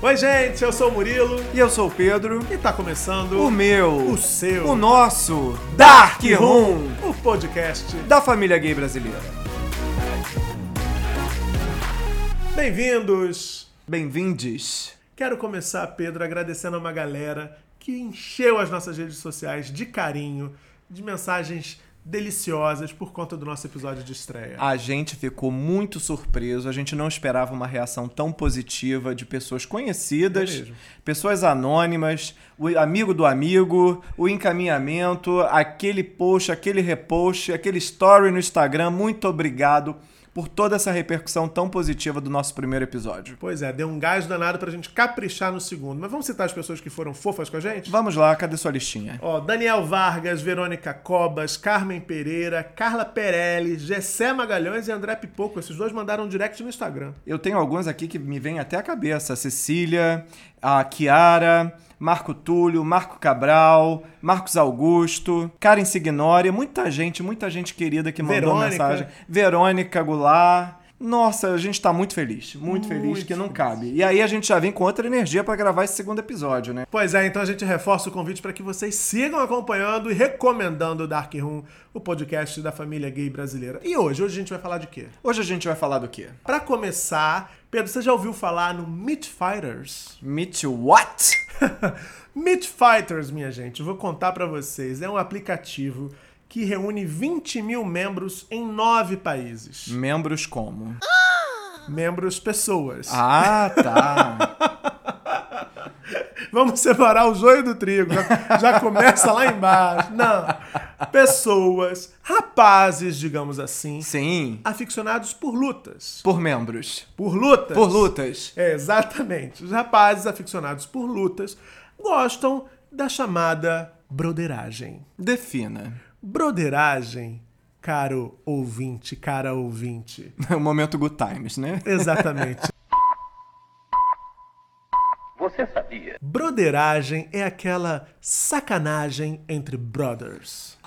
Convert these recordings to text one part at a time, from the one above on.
Oi, gente, eu sou o Murilo E eu sou o Pedro. e tá começando O meu. o seu, O nosso. Dark Room. o podcast. Da família gay brasileira. Bem-vindos! Bem-vindes. Quero começar, Pedro, agradecendo a uma galera que encheu as nossas redes sociais de carinho, de mensagens deliciosas por conta do nosso episódio de estreia. A gente ficou muito surpreso. A gente não esperava uma reação tão positiva de pessoas É conhecidas, mesmo. pessoas anônimas, o amigo do amigo, o encaminhamento, aquele post, aquele repost, aquele story no Instagram. Muito obrigado por toda essa repercussão tão positiva do nosso primeiro episódio. Pois é, deu um gás danado pra gente caprichar no segundo. Mas vamos citar as pessoas que foram fofas com a gente? Vamos lá, cadê sua listinha? Ó, Daniel Vargas, Verônica Cobas, Carmen Pereira, Carla Perelli, Gessé Magalhães e André Pipoco. Esses dois mandaram um direct no Instagram. Eu tenho alguns aqui que me vêm até a cabeça. A Cecília, a Kiara, Marco Túlio, Marco Cabral, Marcos Augusto, Karen Signori, muita gente, muita gente querida que mandou Verônica. mensagem. Verônica Goulart. Nossa, a gente tá muito feliz, muito, feliz Muito que não feliz. cabe. E aí a gente já vem com outra energia pra gravar esse segundo episódio, né? Pois é, então a gente reforça o convite para que vocês sigam acompanhando e recomendando o Dark Room, o podcast da família gay brasileira. E hoje, hoje a gente vai falar de quê? Hoje a gente vai falar do quê? Pra começar, Pedro, você já ouviu falar no Meat Fighters? Meet what? Meat Fighters, minha gente, eu vou contar pra vocês. É um aplicativo que reúne 20 mil membros em nove países. Membros como? Membros, pessoas. Ah, tá. Vamos separar o joio do trigo. Já, já começa lá embaixo. Não. Pessoas, rapazes, digamos assim, Sim. aficionados por lutas. Por membros. Por lutas. Por lutas. É, exatamente. Os rapazes aficionados por lutas gostam da chamada broderagem. Defina. Broderagem, caro ouvinte, cara ouvinte. O momento Good Times, né? Exatamente. Você sabia? Broderagem é aquela sacanagem entre brothers.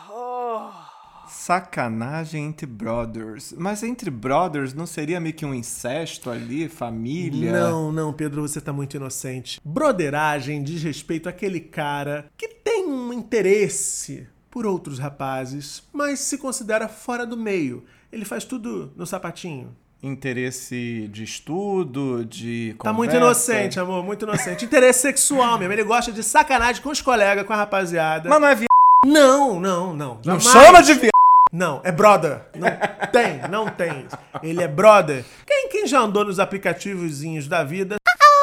Sacanagem entre brothers. Mas entre brothers não seria meio que um incesto ali, família? Não, não, Pedro, você tá muito inocente. Broderagem diz respeito àquele cara que tem um interesse por outros rapazes, mas se considera fora do meio. Ele faz tudo no sapatinho. Interesse de estudo, de Tá muito conversa. inocente, amor, muito inocente. Interesse sexual mesmo. Ele gosta de sacanagem com os colegas, com a rapaziada. Mas não é vi... Não, não, não. Não jamais. chama de vi... Não, é brother. Não tem, não tem. Ele é brother. Quem, quem já andou nos aplicativozinhos da vida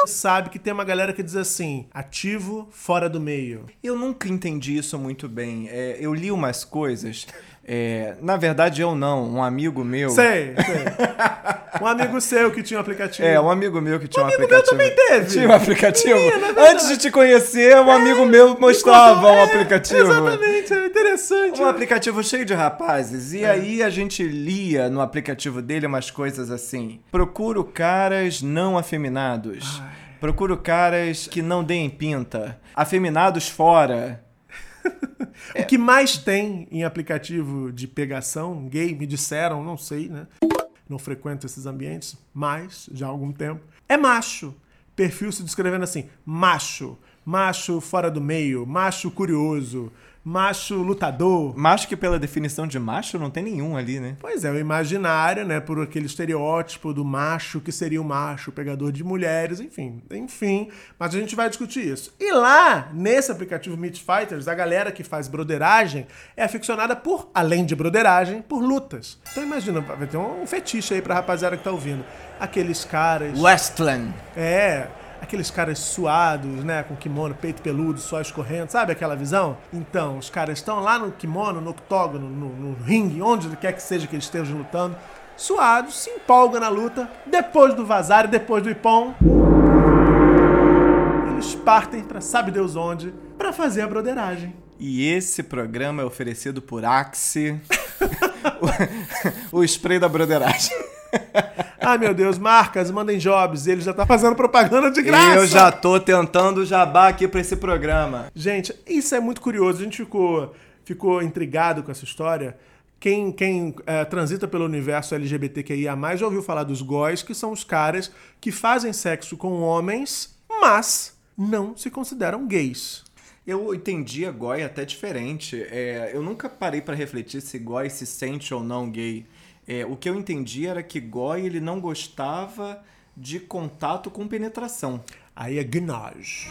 sabe que tem uma galera que diz assim: ativo fora do meio. Eu nunca entendi isso muito bem. É, eu li umas coisas... é, na verdade, eu não. Um amigo meu... Sei, sei. Um amigo seu que tinha um aplicativo. É, um amigo meu que tinha um, amigo meu aplicativo. também teve. Tinha um aplicativo. Verdade. Antes de te conhecer, um amigo meu mostrava um é, aplicativo. Exatamente, é interessante. Um aplicativo cheio de rapazes. E aí a gente lia no aplicativo dele umas coisas assim. Procuro caras não afeminados. Procuro caras que não deem pinta. Afeminados fora. O que mais tem em aplicativo de pegação gay, me disseram, não sei, né? Não frequento esses ambientes, mas já há algum tempo. É macho. Perfil se descrevendo assim: macho, macho fora do meio, macho curioso, macho lutador. Mas que pela definição de macho não tem nenhum ali, né? Pois é, o imaginário, né? Por aquele estereótipo do macho que seria o macho, pegador de mulheres, enfim. Enfim, mas a gente vai discutir isso. E lá, nesse aplicativo Meat Fighters, a galera que faz broderagem é aficionada por, além de broderagem, por lutas. Então imagina, vai ter um fetiche aí pra rapaziada que tá ouvindo. Aqueles caras. Westland. É, aqueles caras suados, né, com kimono, peito peludo, só escorrendo, sabe aquela visão? Então, os caras estão lá no kimono, no octógono, no, no ringue, onde quer que seja que eles estejam lutando, suados, se empolgam na luta, depois do vazar e depois do ipom, eles partem pra sabe Deus onde, pra fazer a broderagem. E esse programa é oferecido por Axe. o, o spray da broderagem. Ai meu Deus, marcas, mandem jobs, ele já tá fazendo propaganda de graça. Eu já tô tentando jabá aqui pra esse programa. Gente, isso é muito curioso. A gente ficou, ficou intrigado com essa história. Quem, quem é, transita pelo universo LGBTQIA+, já ouviu falar dos góis, que são os caras que fazem sexo com homens, mas não se consideram gays. Eu entendi a Goi até diferente. É, eu nunca parei pra refletir se Goi se sente ou não gay. É, o que eu entendi era que Goi ele não gostava de contato com penetração. Aí é gnage.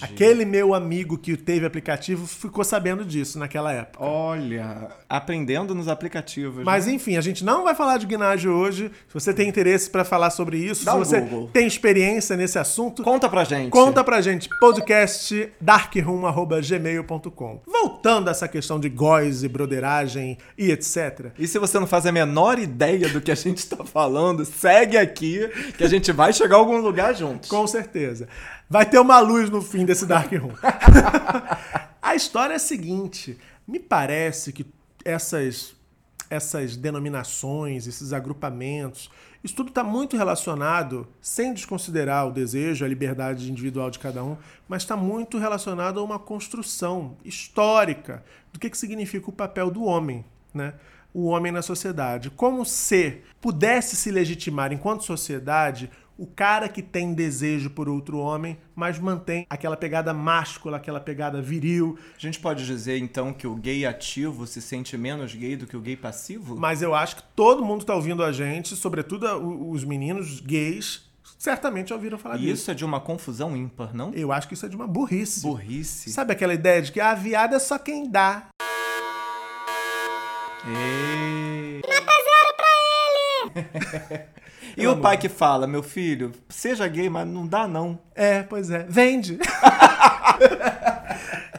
Aquele meu amigo que teve aplicativo ficou sabendo disso naquela época. Olha, aprendendo nos aplicativos. Mas né? enfim, a gente não vai falar de gnage hoje. Se você tem interesse pra falar sobre isso, Dá se você Google. tem experiência nesse assunto, Conta pra gente. Conta pra gente, podcast darkroom.gmail.com. Voltando a essa questão de góis e broderagem e etc. E se você não faz a menor ideia do que a gente tá falando, segue aqui que a gente vai chegar a algum lugar juntos. Com certeza. Vai ter uma luz no fim desse Dark Room. a história é a seguinte: me parece que essas, essas denominações, esses agrupamentos, isso tudo está muito relacionado, sem desconsiderar o desejo, a liberdade individual de cada um, mas está muito relacionado a uma construção histórica do que, que significa o papel do homem, né? o homem na sociedade. Como se pudesse se legitimar enquanto sociedade o cara que tem desejo por outro homem, mas mantém aquela pegada máscula, aquela pegada viril. A gente pode dizer então que o gay ativo se sente menos gay do que o gay passivo? Mas eu acho que todo mundo está ouvindo a gente, sobretudo os meninos gays, certamente já ouviram falar E disso. isso é de uma confusão ímpar, não? Eu acho que isso é de uma burrice. Burrice. Sabe aquela ideia de que a viada é só quem dá? Ei. E o pai que fala, meu filho, seja gay, mas não dá não. É, pois é. Vende.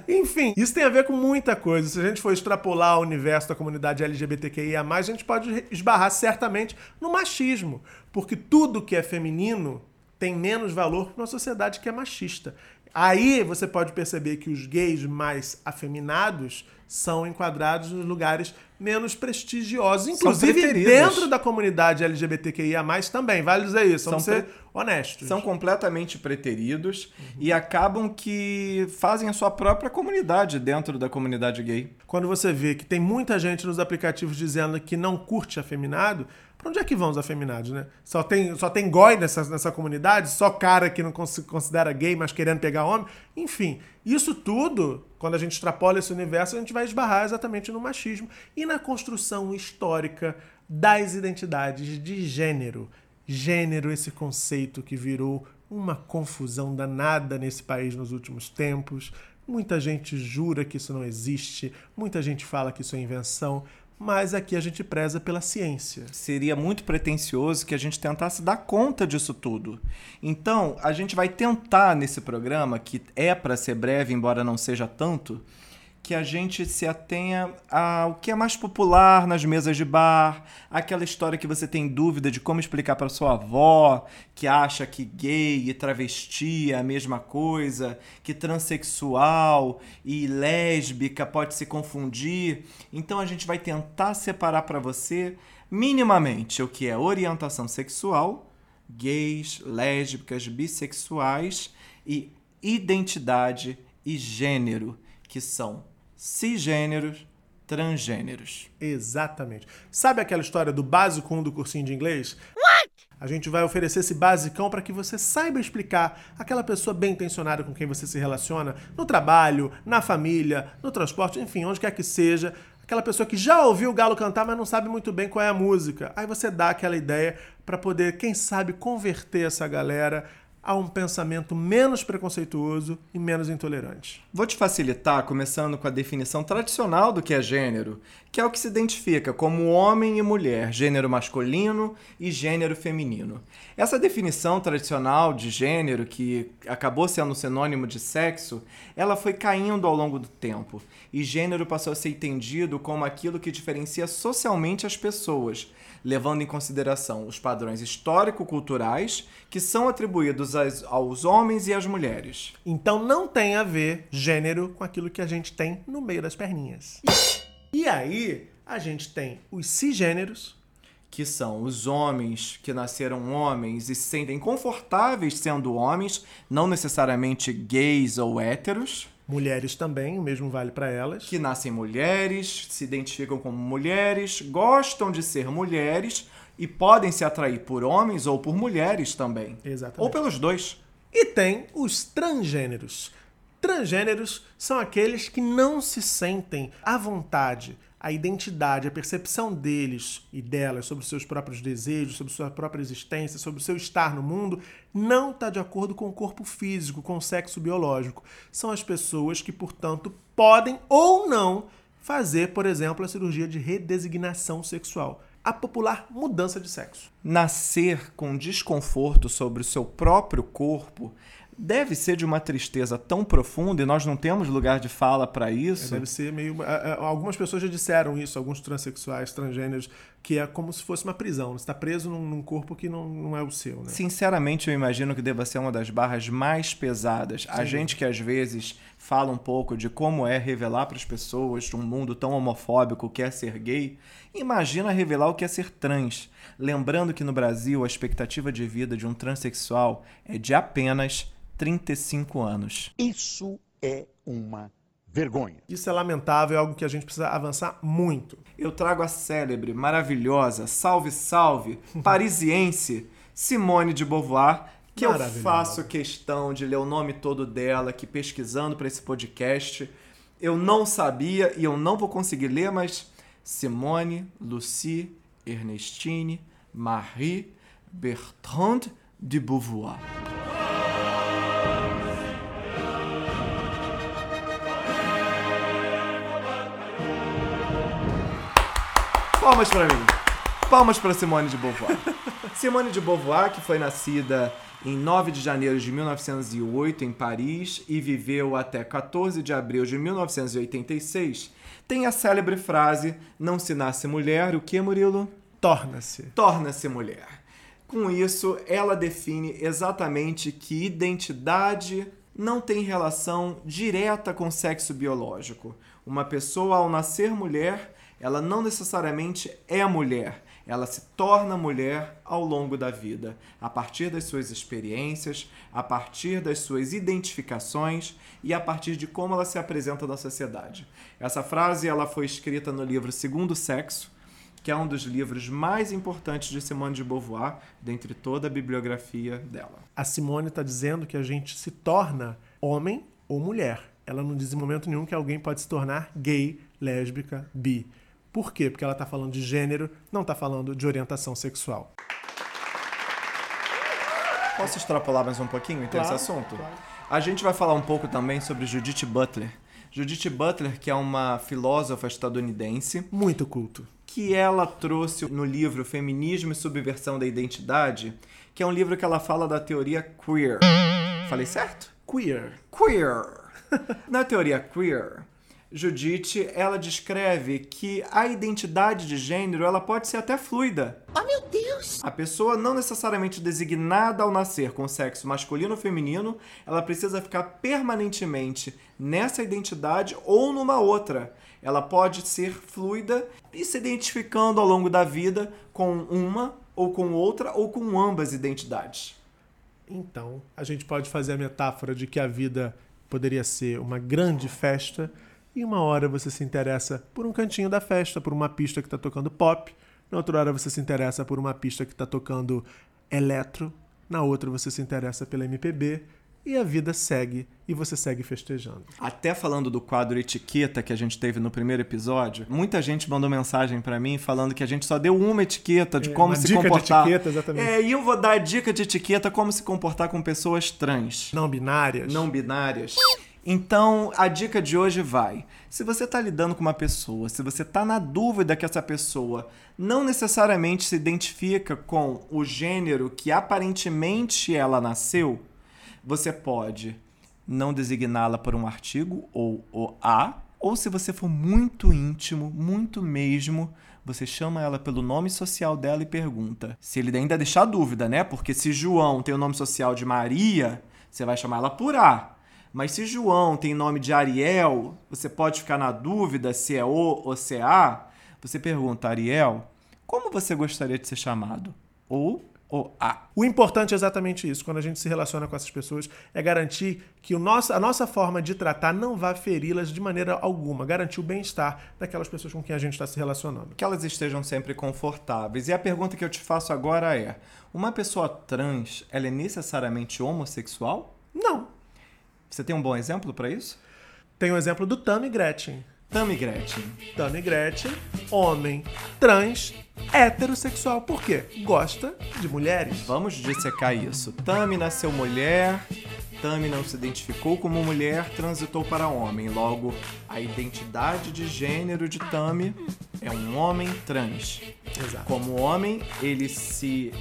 Enfim, isso tem a ver com muita coisa. Se a gente for extrapolar o universo da comunidade LGBTQIA, a gente pode esbarrar certamente no machismo. Porque tudo que é feminino tem menos valor para uma sociedade que é machista. Aí você pode perceber que os gays mais afeminados são enquadrados nos lugares menos prestigiosos, inclusive dentro da comunidade LGBTQIA+, também, vale dizer isso, vamos São ser pre- honestos. São completamente preteridos e acabam que fazem a sua própria comunidade dentro da comunidade gay. Quando você vê que tem muita gente nos aplicativos dizendo que não curte afeminado, onde é que vão os afeminados, né? Só tem, só tem goi nessa, nessa comunidade, só cara que não considera gay, mas querendo pegar homem. Enfim, isso tudo, quando a gente extrapola esse universo, a gente vai esbarrar exatamente no machismo e na construção histórica das identidades de gênero. Gênero, esse conceito que virou uma confusão danada nesse país nos últimos tempos. Muita gente jura que isso não existe, muita gente fala que isso é invenção, mas aqui a gente preza pela ciência. Seria muito pretensioso que a gente tentasse dar conta disso tudo. Então, a gente vai tentar nesse programa, que é para ser breve, embora não seja tanto, que a gente se atenha ao que é mais popular nas mesas de bar, aquela história que você tem dúvida de como explicar para sua avó, que acha que gay e travesti é a mesma coisa, que transexual e lésbica pode se confundir. Então a gente vai tentar separar para você minimamente o que é orientação sexual, gays, lésbicas, bissexuais e identidade e gênero, que são cisgêneros, transgêneros. Exatamente. Sabe aquela história do básico 1 do cursinho de inglês? A gente vai oferecer esse basicão para que você saiba explicar aquela pessoa bem intencionada com quem você se relaciona no trabalho, na família, no transporte, enfim, onde quer que seja. Aquela pessoa que já ouviu o galo cantar, mas não sabe muito bem qual é a música. Aí você dá aquela ideia para poder, quem sabe, converter essa galera a um pensamento menos preconceituoso e menos intolerante. Vou te facilitar começando com a definição tradicional do que é gênero, que é o que se identifica como homem e mulher, gênero masculino e gênero feminino. Essa definição tradicional de gênero, que acabou sendo sinônimo de sexo, ela foi caindo ao longo do tempo, e gênero passou a ser entendido como aquilo que diferencia socialmente as pessoas, levando em consideração os padrões histórico-culturais que são atribuídos às- aos homens e às mulheres. Então não tem a ver gênero com aquilo que a gente tem no meio das perninhas. E aí, a gente tem os cisgêneros, que são os homens que nasceram homens e se sentem confortáveis sendo homens, não necessariamente gays ou héteros. Mulheres também, o mesmo vale para elas. Que nascem mulheres, se identificam como mulheres, gostam de ser mulheres e podem se atrair por homens ou por mulheres também. Exatamente. Ou pelos dois. E tem os transgêneros. Transgêneros são aqueles que não se sentem à vontade, a identidade, a percepção deles e delas sobre os seus próprios desejos, sobre sua própria existência, sobre o seu estar no mundo, não está de acordo com o corpo físico, com o sexo biológico. São as pessoas que, portanto, podem ou não fazer, por exemplo, a cirurgia de redesignação sexual a popular mudança de sexo. Nascer com desconforto sobre o seu próprio corpo deve ser de uma tristeza tão profunda e nós não temos lugar de fala para isso. É, deve ser meio. Algumas pessoas já disseram isso, alguns transexuais, transgêneros, que é como se fosse uma prisão. Você está preso num, num, corpo que não, não é o seu. Né? Sinceramente, eu imagino que deva ser uma das barras mais pesadas. Sim. A gente que às vezes fala um pouco de como é revelar para as pessoas um mundo tão homofóbico que é ser gay, imagina revelar o que é ser trans. Lembrando que no Brasil a expectativa de vida de um transexual é de apenas 35 anos. Isso é uma vergonha. Isso é lamentável, é algo que a gente precisa avançar muito. Eu trago a célebre, maravilhosa, salve, salve, parisiense, Simone de Beauvoir, que eu faço questão de ler o nome todo dela, que pesquisando para esse podcast, eu não sabia e eu não vou conseguir ler, mas Simone, Lucie, Ernestine, Marie, Bertrand de Beauvoir. Palmas para mim. Palmas para Simone de Beauvoir. Simone de Beauvoir, que foi nascida em 9 de janeiro de 1908 em Paris e viveu até 14 de abril de 1986, tem a célebre frase: Não se nasce mulher, o que, Murilo? Torna-se. Torna-se mulher. Com isso, ela define exatamente que identidade não tem relação direta com sexo biológico. Uma pessoa, ao nascer mulher, ela não necessariamente é mulher, ela se torna mulher ao longo da vida, a partir das suas experiências, a partir das suas identificações e a partir de como ela se apresenta na sociedade. Essa frase ela foi escrita no livro Segundo Sexo, que é um dos livros mais importantes de Simone de Beauvoir, dentre toda a bibliografia dela. A Simone está dizendo que a gente se torna homem ou mulher. Ela não diz em momento nenhum que alguém pode se tornar gay, lésbica, bi. Por quê? Porque ela está falando de gênero, não está falando de orientação sexual. Posso extrapolar mais um pouquinho então claro, esse assunto? Claro. A gente vai falar um pouco também sobre Judith Butler. Judith Butler, que é uma filósofa estadunidense. Muito culto. Que ela trouxe no livro Feminismo e Subversão da Identidade, que é um livro que ela fala da teoria queer. Falei certo? Queer. Queer. Na teoria queer, Judite, ela descreve que a identidade de gênero ela pode ser até fluida. Oh, meu Deus! A pessoa não necessariamente designada ao nascer com sexo masculino ou feminino, ela precisa ficar permanentemente nessa identidade ou numa outra. Ela pode ser fluida e se identificando ao longo da vida com uma ou com outra ou com ambas identidades. Então, a gente pode fazer a metáfora de que a vida poderia ser uma grande festa e uma hora você se interessa por um cantinho da festa, por uma pista que está tocando pop, na outra hora você se interessa por uma pista que está tocando eletro, na outra você se interessa pela MPB, e a vida segue e você segue festejando. Até falando do quadro etiqueta que a gente teve no primeiro episódio, muita gente mandou mensagem para mim falando que a gente só deu uma etiqueta de é, como se dica comportar. De etiqueta, exatamente. É, e eu vou dar a dica de etiqueta como se comportar com pessoas trans. Não binárias. Não binárias. Então, a dica de hoje vai: se você está lidando com uma pessoa, se você está na dúvida que essa pessoa não necessariamente se identifica com o gênero que aparentemente ela nasceu, você pode não designá-la por um artigo ou o A, ou se você for muito íntimo, muito mesmo, você chama ela pelo nome social dela e pergunta. Se ele ainda deixar dúvida, né? Porque se João tem o nome social de Maria, você vai chamar ela por A. Mas se João tem nome de Ariel, você pode ficar na dúvida se é O ou se é A. Você pergunta, Ariel, como você gostaria de ser chamado? Ou o A. O importante é exatamente isso, quando a gente se relaciona com essas pessoas, é garantir que o nosso, a nossa forma de tratar não vá feri-las de maneira alguma, garantir o bem-estar daquelas pessoas com quem a gente está se relacionando. Que elas estejam sempre confortáveis. E a pergunta que eu te faço agora é: uma pessoa trans, ela é necessariamente homossexual? Não. Você tem um bom exemplo para isso? Tem o exemplo do Tammy Gretchen. Tammy Gretchen. Tammy Gretchen, homem, trans, heterossexual. Por quê? Gosta de mulheres. Vamos dissecar isso. Tami nasceu mulher, Tami não se identificou como mulher, transitou para homem. Logo, a identidade de gênero de Tami é um homem trans. Exato. Como homem, ele se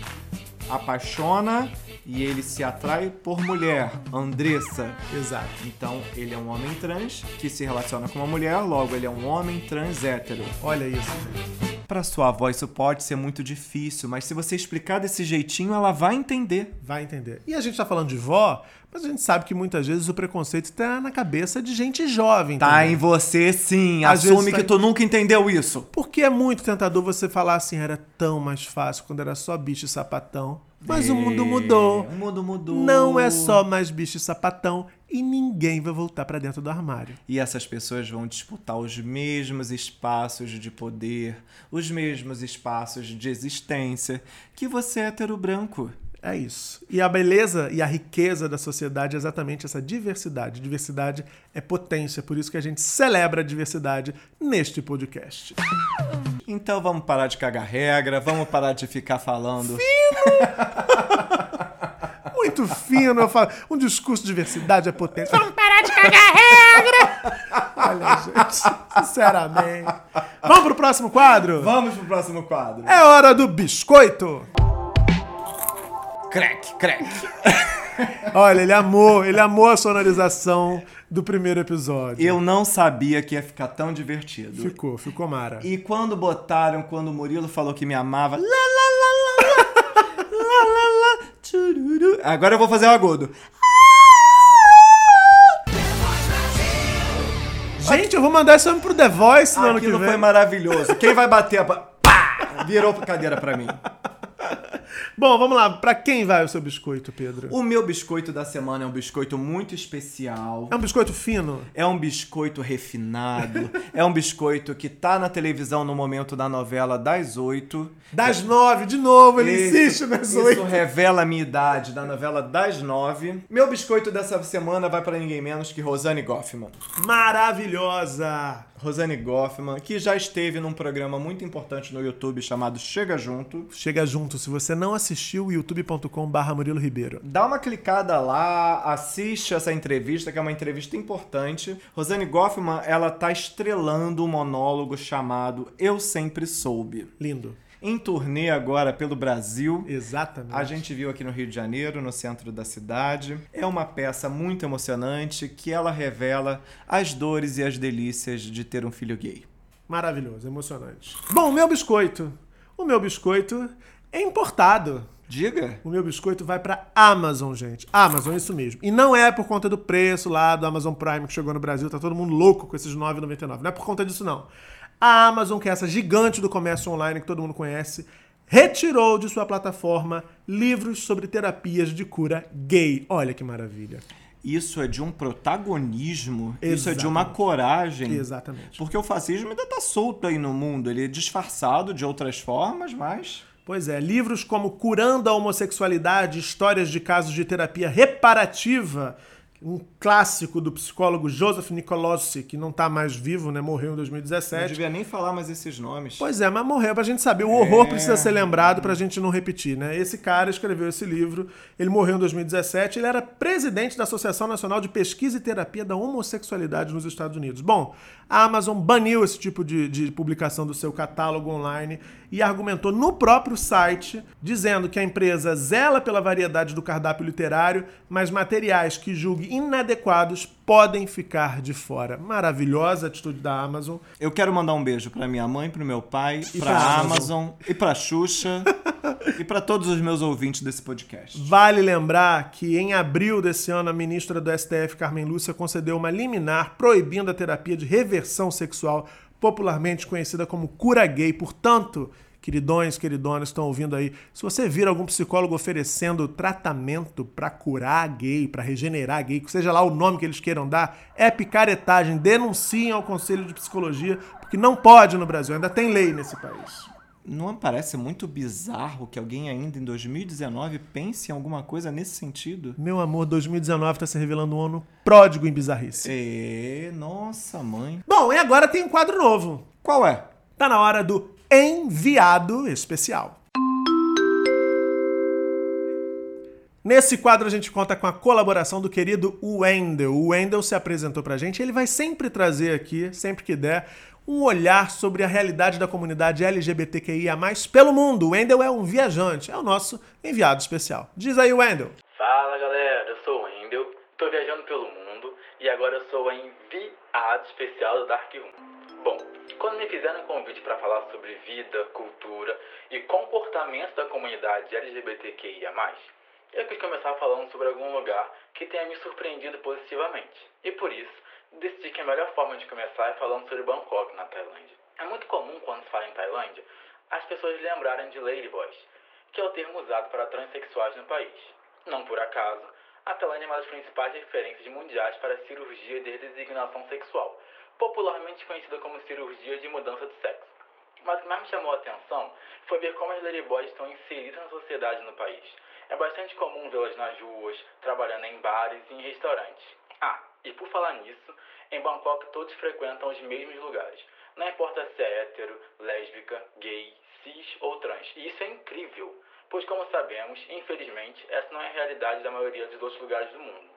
apaixona e ele se atrai por mulher, Andressa. Exato. Então, ele é um homem trans que se relaciona com uma mulher, logo ele é um homem trans hétero. Olha isso. Para sua avó isso pode ser muito difícil, mas se você explicar desse jeitinho, ela vai entender. Vai entender. E a gente tá falando de vó, mas a gente sabe que muitas vezes o preconceito tá na cabeça de gente jovem. Tá também. em você sim. Às Assume tá que tu nunca entendeu isso. Porque é muito tentador você falar assim, era tão mais fácil quando era só bicho e sapatão. Mas o mundo mudou. O mundo mudou. Não é só mais bicho e sapatão e ninguém vai voltar pra dentro do armário. E essas pessoas vão disputar os mesmos espaços de poder, os mesmos espaços de existência que você hétero branco. É isso. E a beleza e a riqueza da sociedade é exatamente essa diversidade. Diversidade é potência, por isso que a gente celebra a diversidade neste podcast. Então vamos parar de cagar regra, vamos parar de ficar falando. Muito fino, eu falo. Um discurso de diversidade é potência. Vamos parar de cagar regra! Olha, gente, sinceramente. Vamos pro próximo quadro? Vamos pro próximo quadro. É hora do biscoito. Crack, crack. Olha, ele amou, ele amou a sonorização do primeiro episódio. Eu não sabia que ia ficar tão divertido. Ficou, ficou mara. E quando botaram, quando o Murilo falou que me amava, lá, lá, lá, lá, lá, lá, lá, tchururu. Agora eu vou fazer o agudo. Gente, eu vou mandar esse homem pro The Voice no ano que Aquilo vem. foi maravilhoso. Quem vai bater a... Pá! Virou cadeira pra mim. Bom, vamos lá. Pra quem vai o seu biscoito, Pedro? O meu biscoito da semana é um biscoito muito especial. É um biscoito fino? É um biscoito refinado. é um biscoito que tá na televisão no momento da novela das oito. Das nove, de novo, ele Isso- insiste nas Isso oito. revela a minha idade da novela das nove. Meu biscoito dessa semana vai pra ninguém menos que Rosane Goffman. Maravilhosa! Rosane Goffman, que já esteve num programa muito importante no YouTube chamado Chega Junto. Chega junto, se você não assistiu, youtube.com barra Murilo Ribeiro. Dá uma clicada lá, assiste essa entrevista, que é uma entrevista importante. Rosane Goffman, ela tá estrelando um monólogo chamado Eu Sempre Soube. Lindo. Em turnê agora pelo Brasil. Exatamente. A gente viu aqui no Rio de Janeiro, no centro da cidade. É uma peça muito emocionante que ela revela as dores e as delícias de ter um filho gay. Maravilhoso, emocionante. Bom, o meu biscoito. O meu biscoito é importado. Diga. O meu biscoito vai pra Amazon, gente. Amazon, isso mesmo. E não é por conta do preço lá do Amazon Prime que chegou no Brasil, tá todo mundo louco com esses R$ 9,99. Não é por conta disso, não. A Amazon, que é essa gigante do comércio online que todo mundo conhece, retirou de sua plataforma livros sobre terapias de cura gay. Olha que maravilha. Isso é de um protagonismo, isso é de uma Exatamente. coragem. Exatamente. Porque o fascismo ainda tá solto aí no mundo. Ele é disfarçado de outras formas, mas. Pois é, livros como Curando a Homossexualidade, Histórias de Casos de Terapia Reparativa, um clássico do psicólogo Joseph Nicolosi, que não tá mais vivo, né? Morreu em Não 2017. devia nem falar mais esses nomes. Pois é, mas morreu pra gente saber. O horror É. precisa ser lembrado pra gente não repetir, né? Esse cara escreveu esse livro, ele morreu em 2017, ele era presidente da Associação Nacional de Pesquisa e Terapia da Homossexualidade nos Estados Unidos. Bom, a Amazon baniu esse tipo de, de publicação do seu catálogo online e argumentou no próprio site, dizendo que a empresa zela pela variedade do cardápio literário, mas materiais que julgue inadequados podem ficar de fora. Maravilhosa atitude da Amazon. Eu quero mandar um beijo pra minha mãe, pro meu pai, E pra pra Amazon, e pra Xuxa e pra todos os meus ouvintes desse podcast. Vale lembrar que em abril desse ano a ministra do STF, Carmen Lúcia, concedeu uma liminar proibindo a terapia de reversão sexual, popularmente conhecida como cura gay. Portanto, queridões, queridonas, estão ouvindo aí. Se você vir algum psicólogo oferecendo tratamento para curar gay, para regenerar gay, seja lá o nome que eles queiram dar, é picaretagem. Denunciem ao Conselho de Psicologia, porque não pode no Brasil, ainda tem lei nesse país. Não parece muito bizarro que alguém ainda em 2019 pense em alguma coisa nesse sentido? Meu amor, 2019 está se revelando um ano pródigo em bizarrice. É, nossa mãe. Bom, e agora tem um quadro novo. Qual é? Tá na hora do enviado especial. Nesse quadro a gente conta com a colaboração do querido Wendel. O Wendel se apresentou pra gente, ele vai sempre trazer aqui, sempre que der, um olhar sobre a realidade da comunidade LGBTQIA+, pelo mundo. O Wendel é um viajante, é o nosso enviado especial. Diz aí, Wendel. Fala, galera. Eu sou o Wendel, tô viajando pelo mundo e agora eu sou o enviado especial do Dark Room. Bom, quando me fizeram um convite para falar sobre vida, cultura e comportamento da comunidade LGBTQIA+, eu quis começar falando sobre algum lugar que tenha me surpreendido positivamente. E por isso, decidi que a melhor forma de começar é falando sobre Bangkok, na Tailândia. É muito comum quando se fala em Tailândia, as pessoas lembrarem de ladyboys, que é o termo usado para transexuais no país. Não por acaso, a Tailândia é uma das principais referências mundiais para cirurgia de redesignação sexual, popularmente conhecida como cirurgia de mudança de sexo. Mas o que mais me chamou a atenção foi ver como as ladyboys estão inseridas na sociedade no país. É bastante comum vê-las nas ruas, trabalhando em bares e em restaurantes. Ah, e por falar nisso, em Bangkok todos frequentam os mesmos lugares. Não importa se é hétero, lésbica, gay, cis ou trans. E isso é incrível, pois como sabemos, infelizmente, essa não é a realidade da maioria dos outros lugares do mundo.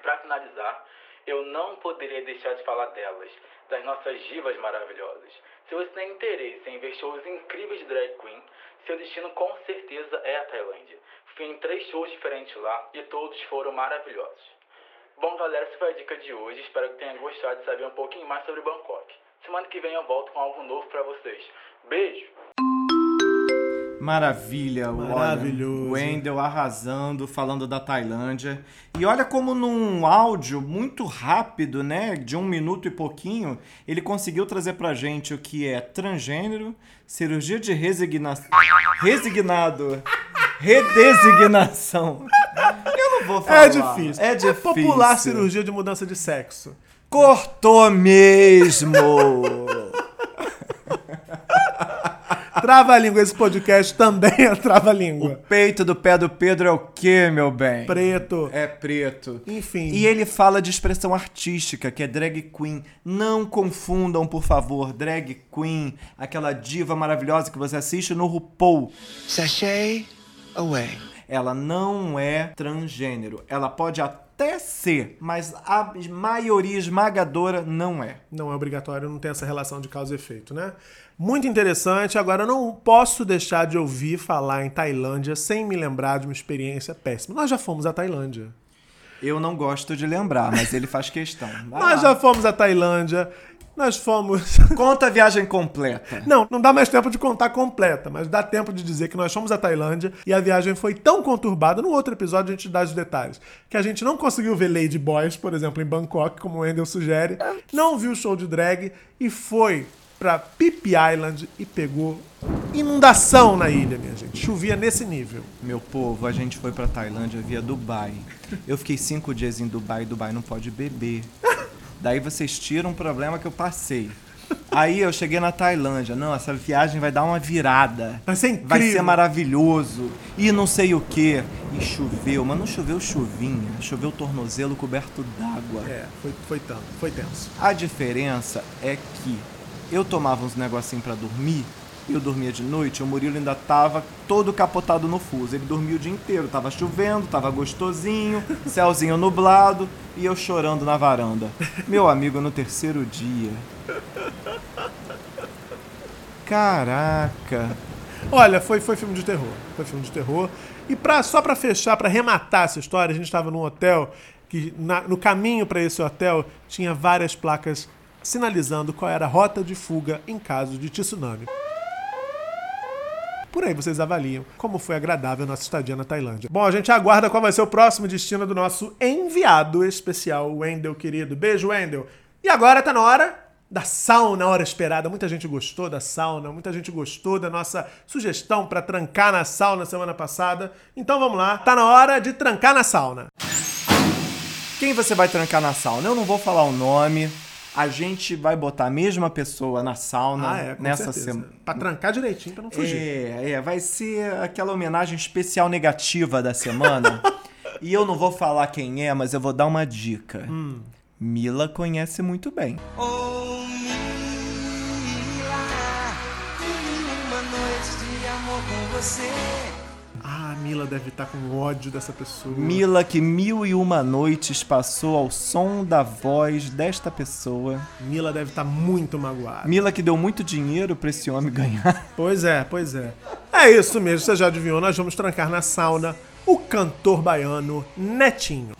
Para finalizar, eu não poderia deixar de falar delas, das nossas divas maravilhosas. Se você tem interesse em ver shows incríveis de drag queen, seu destino com certeza é a Tailândia. Fui em três shows diferentes lá e todos foram maravilhosos. Bom, galera, essa foi a dica de hoje. Espero que tenham gostado de saber um pouquinho mais sobre Bangkok. Semana que vem eu volto com algo novo para vocês. Beijo! Maravilha, Maravilhoso. O Wendel arrasando, falando da Tailândia. E olha como num áudio muito rápido, né, de um minuto e pouquinho, ele conseguiu trazer pra gente o que é transgênero, cirurgia de resignação, resignado, redesignação. Eu não vou falar. É difícil. É difícil. popular cirurgia de mudança de sexo. Cortou mesmo. Trava-língua, esse podcast também é o trava-língua. peito do pé do Pedro é o quê, meu bem? Preto. É preto. Enfim. E ele fala de expressão artística, que é drag queen. Não confundam, por favor, drag queen, aquela diva maravilhosa que você assiste no RuPaul. Sashay away. Ela não é transgênero. Ela pode até ser, mas a maioria esmagadora não é. Não é obrigatório, não tem essa relação de causa e efeito, né? Muito interessante. Agora, eu não posso deixar de ouvir falar em Tailândia sem me lembrar de uma experiência péssima. Nós já fomos à Tailândia. Eu não gosto de lembrar, mas ele faz questão. Vai Nós lá. já fomos à Tailândia. Nós fomos. Conta a viagem completa. Não, não dá mais tempo de contar completa, mas dá tempo de dizer que nós fomos à Tailândia e a viagem foi tão conturbada. No outro episódio a gente dá os detalhes. Que a gente não conseguiu ver Lady Boys, por exemplo, em Bangkok, como o Endel sugere. Não viu o show de drag e foi pra Phi Island e pegou inundação na ilha, minha gente. Chovia nesse nível. Meu povo, a gente foi pra Tailândia via Dubai. Eu fiquei cinco dias em Dubai, Dubai não pode beber. Daí vocês tiram um problema que eu passei. Aí eu cheguei na Tailândia. Não, essa viagem vai dar uma virada. Vai ser incrível. Vai ser maravilhoso. E não sei o que. E choveu, mas não choveu chuvinha. Choveu tornozelo coberto d'água. É, foi, foi tanto, foi tenso. A diferença é que eu tomava uns negocinhos pra dormir, eu dormia de noite, o Murilo ainda tava todo capotado no fuso. Ele dormia o dia inteiro, tava chovendo, tava gostosinho, céuzinho nublado e eu chorando na varanda. Meu amigo, no terceiro dia. Caraca. Olha, foi, foi filme de terror. Foi filme de terror. E pra, só pra fechar, pra rematar essa história, a gente estava num hotel que na- no caminho pra esse hotel tinha várias placas sinalizando qual era a rota de fuga em caso de tsunami. Por aí vocês avaliam como foi agradável a nossa estadia na Tailândia. Bom, a gente aguarda qual vai ser o próximo destino do nosso enviado especial, Wendel, querido. Beijo, Wendel. E agora tá na hora da sauna, hora esperada. Muita gente gostou da sauna, muita gente gostou da nossa sugestão para trancar na sauna semana passada. Então vamos lá, tá na hora de trancar na sauna. Quem você vai trancar na sauna? Eu não vou falar o nome. A gente vai botar a mesma pessoa na sauna Ah, é, com nessa certeza. semana. Pra trancar direitinho, pra não fugir. É, é, vai ser aquela homenagem especial negativa da semana. e eu não vou falar quem é, mas eu vou dar uma dica. Hum. Mila conhece muito bem. Ah, a Mila deve estar com ódio dessa pessoa. Mila que mil e uma noites passou ao som da voz desta pessoa. Mila deve estar muito magoada. Mila que deu muito dinheiro pra esse homem ganhar. Pois é, pois é. É isso mesmo, você já adivinhou, nós vamos trancar na sauna o cantor baiano Netinho.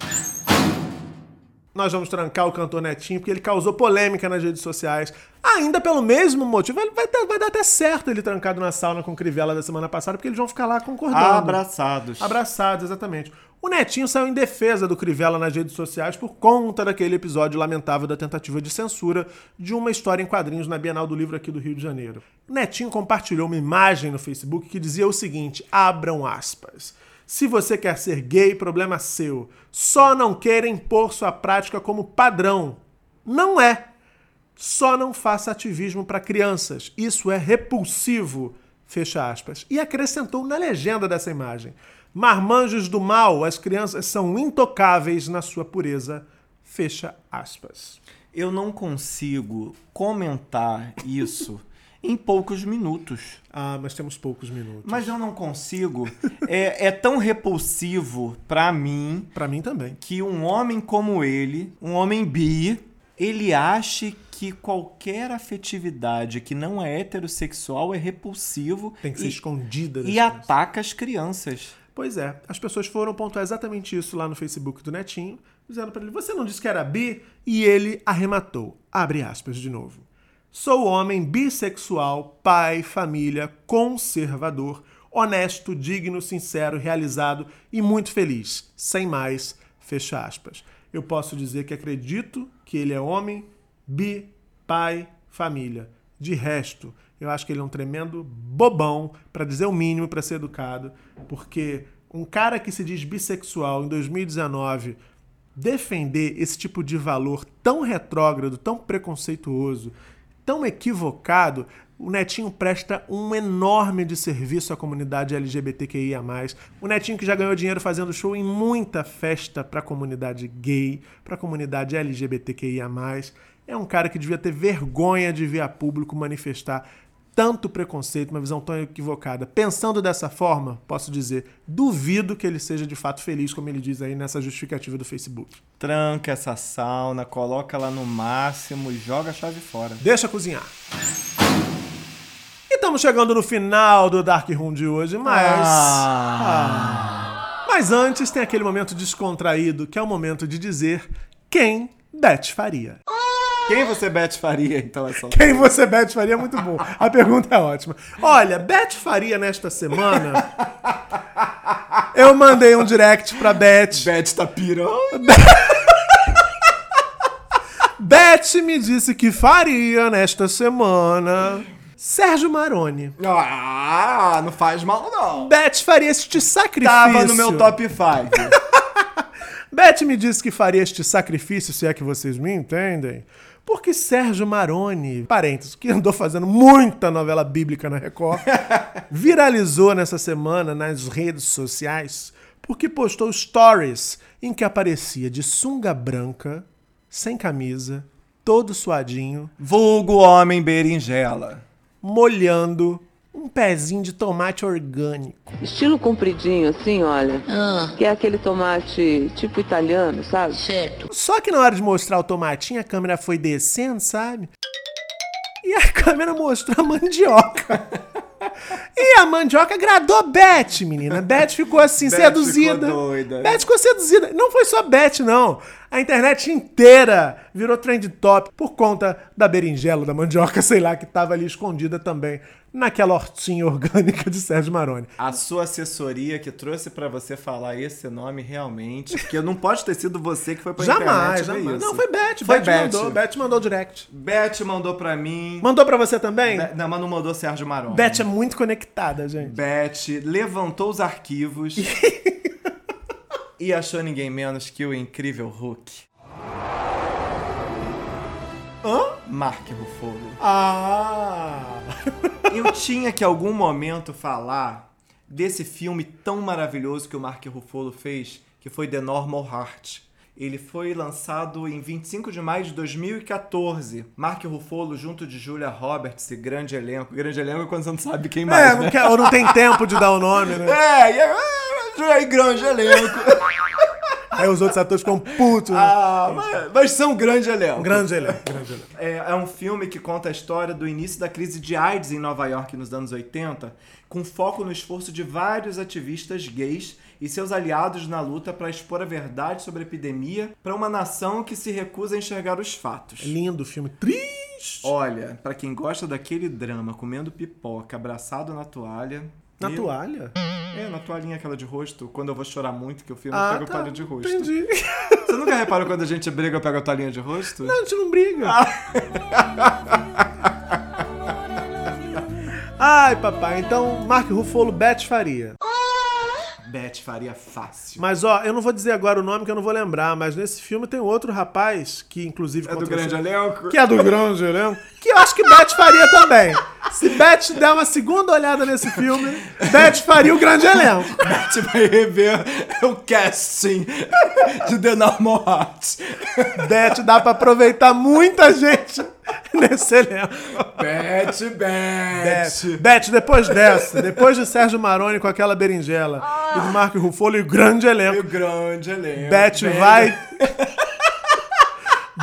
Nós vamos trancar o cantor Netinho porque ele causou polêmica nas redes sociais. Ainda pelo mesmo motivo, vai, dar- vai dar até certo ele trancado na sauna com o Crivella da semana passada, porque eles vão ficar lá concordando. Abraçados. Abraçados, exatamente. O Netinho saiu em defesa do Crivella nas redes sociais por conta daquele episódio lamentável da tentativa de censura de uma história em quadrinhos na Bienal do Livro aqui do Rio de Janeiro. O Netinho compartilhou uma imagem no Facebook que dizia o seguinte: abram aspas. Se você quer ser gay, problema seu. Só não queira impor sua prática como padrão. Não é. Só não faça ativismo para crianças. Isso é repulsivo. Fecha aspas. E acrescentou na legenda dessa imagem: Marmanjos do mal, as crianças são intocáveis na sua pureza. Fecha aspas. Eu não consigo comentar isso em poucos minutos. Ah, mas temos poucos minutos. Mas eu não consigo. É, é tão repulsivo pra mim Pra mim também. que um homem como ele, um homem bi, ele ache que qualquer afetividade que não é heterossexual é repulsivo Tem que ser e, escondida. e crianças. ataca as crianças. Pois é, as pessoas foram pontuar exatamente isso lá no Facebook do Netinho, dizendo pra ele: Você não disse que era bi? E ele arrematou. Abre aspas de novo. Sou homem bissexual, pai, família, conservador, honesto, digno, sincero, realizado e muito feliz. Sem mais, fecha aspas. Eu posso dizer que acredito que ele é homem, bi, pai, família. De resto, eu acho que ele é um tremendo bobão, pra dizer o mínimo, pra ser educado, porque um cara que se diz bissexual em 2019 defender esse tipo de valor tão retrógrado, tão preconceituoso, tão equivocado, o Netinho presta um enorme de serviço à comunidade LGBTQIA+. O Netinho que já ganhou dinheiro fazendo show em muita festa para a comunidade gay, para a comunidade LGBTQIA+. É um cara que devia ter vergonha de vir a público manifestar tanto preconceito, uma visão tão equivocada. Pensando dessa forma, posso dizer, duvido que ele seja de fato feliz, como ele diz aí nessa justificativa do Facebook. Tranca essa sauna, coloca lá no máximo e joga a chave fora. Deixa cozinhar. E estamos chegando no final do Dark Room de hoje, mas. Ah. Mas antes tem aquele momento descontraído, que é o momento de dizer quem Beth faria. Quem você Beth faria, então, essa Quem você, Beth Faria, é muito bom. A pergunta é ótima. Olha, Beth Faria nesta semana. Eu mandei um direct pra Beth. Beth tá pirando. Beth me disse que faria nesta semana. Sérgio Maroni. Ah, não faz mal não. Beth faria este sacrifício. Tava no meu top 5. Beth me disse que faria este sacrifício, se é que vocês me entendem, porque Sérgio Maroni, parênteses, que andou fazendo muita novela bíblica na Record, viralizou nessa semana nas redes sociais porque postou stories em que aparecia de sunga branca, sem camisa, todo suadinho, Vulgo homem berinjela. molhando um pezinho de tomate orgânico. Estilo compridinho, assim, olha. Ah, Que é aquele tomate tipo italiano, sabe? certo. Só que na hora de mostrar o tomatinho, a câmera foi descendo, sabe? E a câmera mostrou a mandioca. E a mandioca agradou a Beth, menina. Beth ficou assim, Beth seduzida. ficou doida. Beth ficou seduzida. Não foi só Beth, não. A internet inteira virou trend top por conta da berinjela, da mandioca, sei lá, que tava ali escondida também naquela hortinha orgânica de Sérgio Maroni. A sua assessoria que trouxe pra você falar esse nome realmente, porque não pode ter sido você que foi pra Jamais, internet jamais. isso. Não, foi Beth. Foi Beth, Beth. mandou. Beth mandou direct. Beth mandou pra mim. Mandou pra você também? Be- Não, mas não mandou Sérgio Maroni. Beth é muito conectada, gente. Beth levantou os arquivos e achou ninguém menos que o incrível Hulk. Hã? Mark Ruffalo. Ah! Eu tinha que em algum momento falar desse filme tão maravilhoso que o Mark Ruffalo fez, que foi The Normal Heart. Ele foi lançado em 25 de maio de 2014. Mark Ruffalo junto de Julia Roberts e grande elenco. Grande elenco é quando você não sabe quem mais, É, né? não quer- ou não tem tempo de dar o nome, né? É, e é, é, grande elenco. Aí os outros atores ficam putos. né? ah, mas, mas são grande elenco. Grande elenco, grande elenco. É, é um filme que conta a história do início da crise de AIDS em Nova York nos anos 80, com foco no esforço de vários ativistas gays e seus aliados na luta para expor a verdade sobre a epidemia para uma nação que se recusa a enxergar os fatos. Lindo filme. Triste. Olha, para quem gosta daquele drama, comendo pipoca, abraçado na toalha. Na meu- toalha? É, na toalhinha aquela de rosto, quando eu vou chorar muito, que o filme Ah, pega tá. a toalha de rosto. Entendi. Você nunca reparou quando a gente briga eu pego a toalhinha de rosto? Não, a gente não briga. Ai, papai. Então, Mark Ruffalo, Beth Faria. Beth faria fácil. Mas, ó, eu não vou dizer agora o nome que eu não vou lembrar, mas nesse filme tem outro rapaz que, inclusive... É do grande elenco? Que é do grande elenco. Que eu acho que Beth faria também. Se Beth der uma segunda olhada nesse filme, Beth faria o grande elenco. Beth vai rever o casting de The Normal Heart. Beth dá pra aproveitar muita gente nesse elenco. Beth, Beth. Beth, depois dessa, depois de Sérgio Maroni com aquela berinjela e de Marco Ruffalo e o grande E o elenco, grande elenco. Beth vai...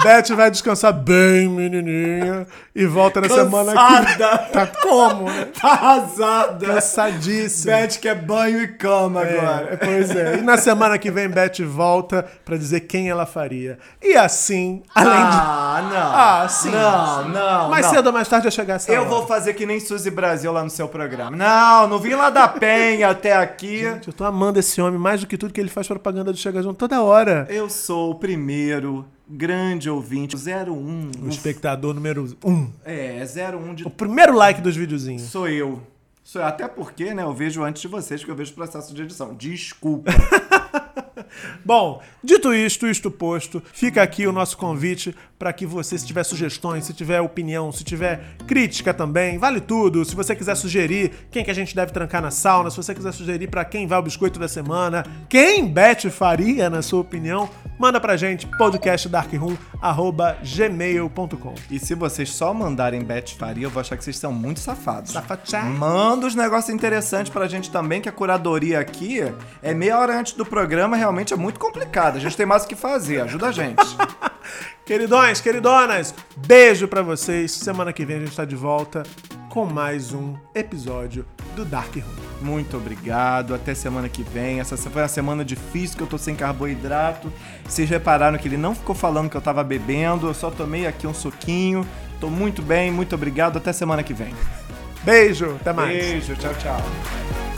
Beth vai descansar bem, menininha, e volta na semana que Cansada. Tá como? Tá arrasada. Cansadíssima. Beth quer banho e cama É, agora. pois é. E na semana que vem, Beth volta pra dizer quem ela faria. E assim, além de. Ah, não. Ah, sim. Não, não. Mais não. cedo ou mais tarde ia chegar essa Eu hora. vou fazer que nem Suzy Brasil lá no seu programa. Não, não vim lá da Penha até aqui. Gente, eu tô amando esse homem mais do que tudo que ele faz propaganda do Chega Junto toda hora. Eu sou o primeiro grande ouvinte, o 01. O espectador número um. É, 01 de O primeiro like dos videozinhos. Sou eu. Sou eu. Até porque, né, eu vejo antes de vocês, porque eu vejo o processo de edição. Desculpa. Bom, dito isto, isto posto, fica aqui o nosso convite para que você, se tiver sugestões, se tiver opinião, se tiver crítica também, vale tudo. Se você quiser sugerir quem que a gente deve trancar na sauna, se você quiser sugerir para quem vai o biscoito da semana, quem Beth faria, na sua opinião, manda pra gente podcastdarkroom@gmail.com. e se vocês só mandarem Beth Faria, eu vou achar que vocês são muito safados. Safachá. Manda uns negócios interessantes pra gente também, que a curadoria aqui é meia hora antes do programa, realmente é muito complicado. A gente tem mais o que fazer. Ajuda a gente. Queridões, queridonas, beijo pra vocês. Semana que vem a gente tá de volta com mais um episódio do Dark Room. Muito obrigado. Até semana que vem. Essa foi uma semana difícil que eu tô sem carboidrato. Vocês repararam que ele não ficou falando que eu tava bebendo. Eu só tomei aqui um suquinho. Tô muito bem, muito obrigado. Até semana que vem. Beijo, até mais. Beijo, tchau, tchau.